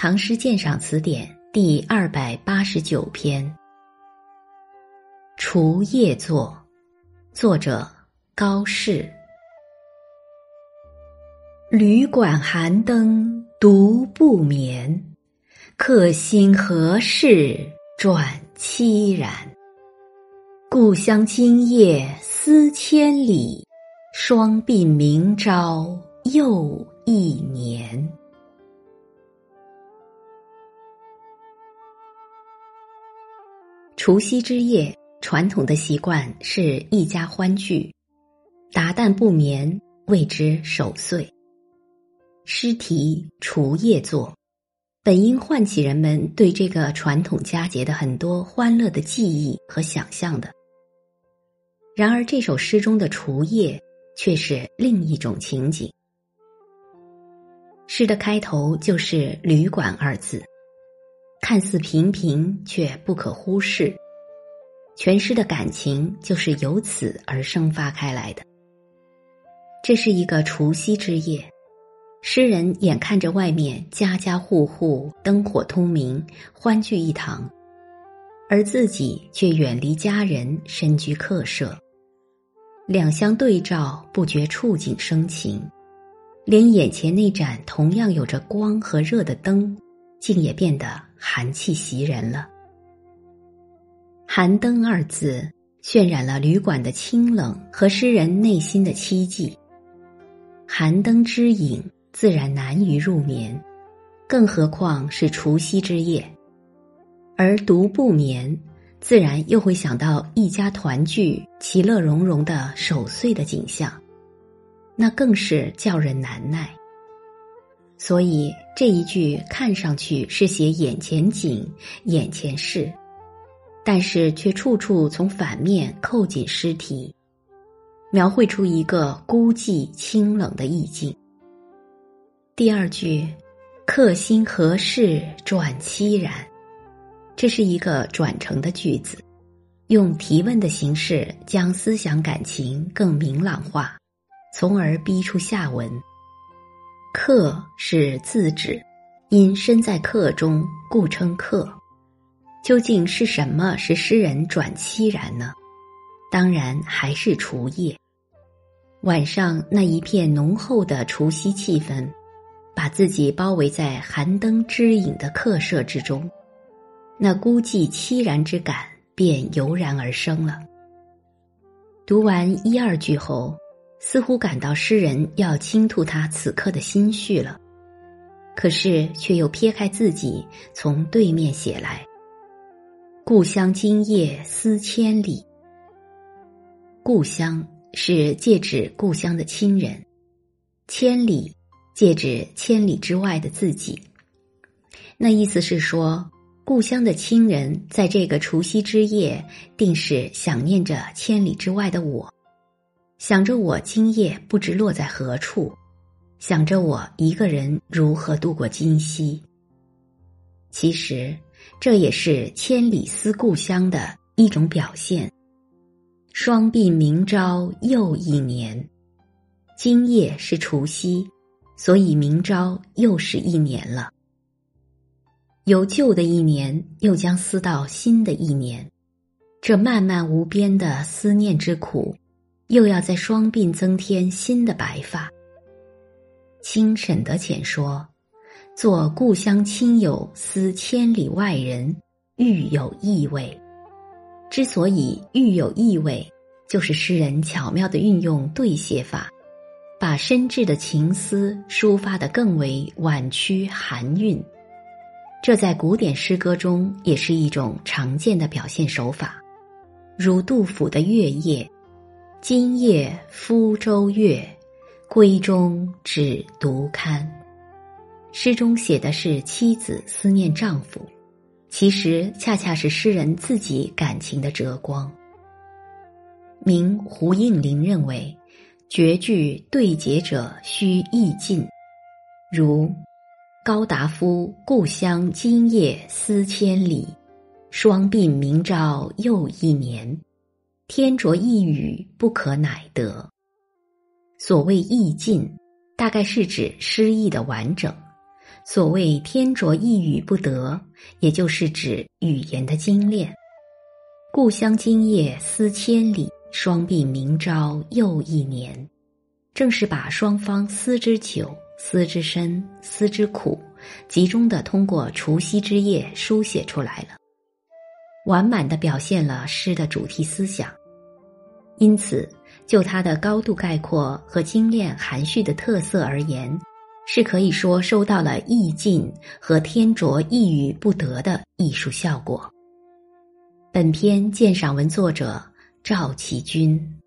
唐诗鉴赏词典》第二百八十九篇《除夜作》，作者高适。旅馆寒灯独不眠，客心何事转凄然。故乡今夜思千里，双鬓明朝又一年。除夕之夜，传统的习惯是一家欢聚，达旦不眠，谓之守岁。诗题《除夜作》，本应唤起人们对这个传统佳节的很多欢乐的记忆和想象的。然而，这首诗中的除夜却是另一种情景。诗的开头就是“旅馆”二字。看似平平，却不可忽视。全诗的感情就是由此而生发开来的。这是一个除夕之夜，诗人眼看着外面家家户户灯火通明，欢聚一堂，而自己却远离家人，身居客舍。两相对照，不觉触景生情，连眼前那盏同样有着光和热的灯，竟也变得。寒气袭人了。寒灯二字渲染了旅馆的清冷和诗人内心的凄寂。寒灯之影自然难于入眠，更何况是除夕之夜。而独不眠，自然又会想到一家团聚、其乐融融的守岁的景象，那更是叫人难耐。所以这一句看上去是写眼前景、眼前事，但是却处处从反面扣紧诗题，描绘出一个孤寂清冷的意境。第二句“客心何事转凄然”，这是一个转成的句子，用提问的形式将思想感情更明朗化，从而逼出下文。客是自指，因身在客中，故称客。究竟是什么使诗人转凄然呢？当然还是除夜。晚上那一片浓厚的除夕气氛，把自己包围在寒灯之影的客舍之中，那孤寂凄然之感便油然而生了。读完一二句后。似乎感到诗人要倾吐他此刻的心绪了，可是却又撇开自己，从对面写来：“故乡今夜思千里。”故乡是借指故乡的亲人，千里借指千里之外的自己。那意思是说，故乡的亲人在这个除夕之夜，定是想念着千里之外的我。想着我今夜不知落在何处，想着我一个人如何度过今夕。其实，这也是千里思故乡的一种表现。双鬓明朝又一年，今夜是除夕，所以明朝又是一年了。由旧的一年又将思到新的一年，这漫漫无边的思念之苦。又要在双鬓增添新的白发。清沈德潜说：“做故乡亲友思千里外人，愈有意味。之所以愈有意味，就是诗人巧妙的运用对写法，把深挚的情思抒发得更为婉曲含韵。这在古典诗歌中也是一种常见的表现手法，如杜甫的《月夜》。”今夜鄜州月，闺中只独看。诗中写的是妻子思念丈夫，其实恰恰是诗人自己感情的折光。明胡应麟认为，绝句对结者须意尽，如高达夫故乡今夜思千里，双鬓明朝又一年。天着一语不可乃得。所谓意尽，大概是指诗意的完整，所谓“天着一语不得”，也就是指语言的精炼。故乡今夜思千里，双鬓明朝又一年。正是把双方思之久、思之深、思之苦，集中的通过除夕之夜书写出来了，完满的表现了诗的主题思想。因此，就它的高度概括和精炼含蓄的特色而言。是可以说收到了意境和天着一语不得的艺术效果。本篇鉴赏文作者赵其军。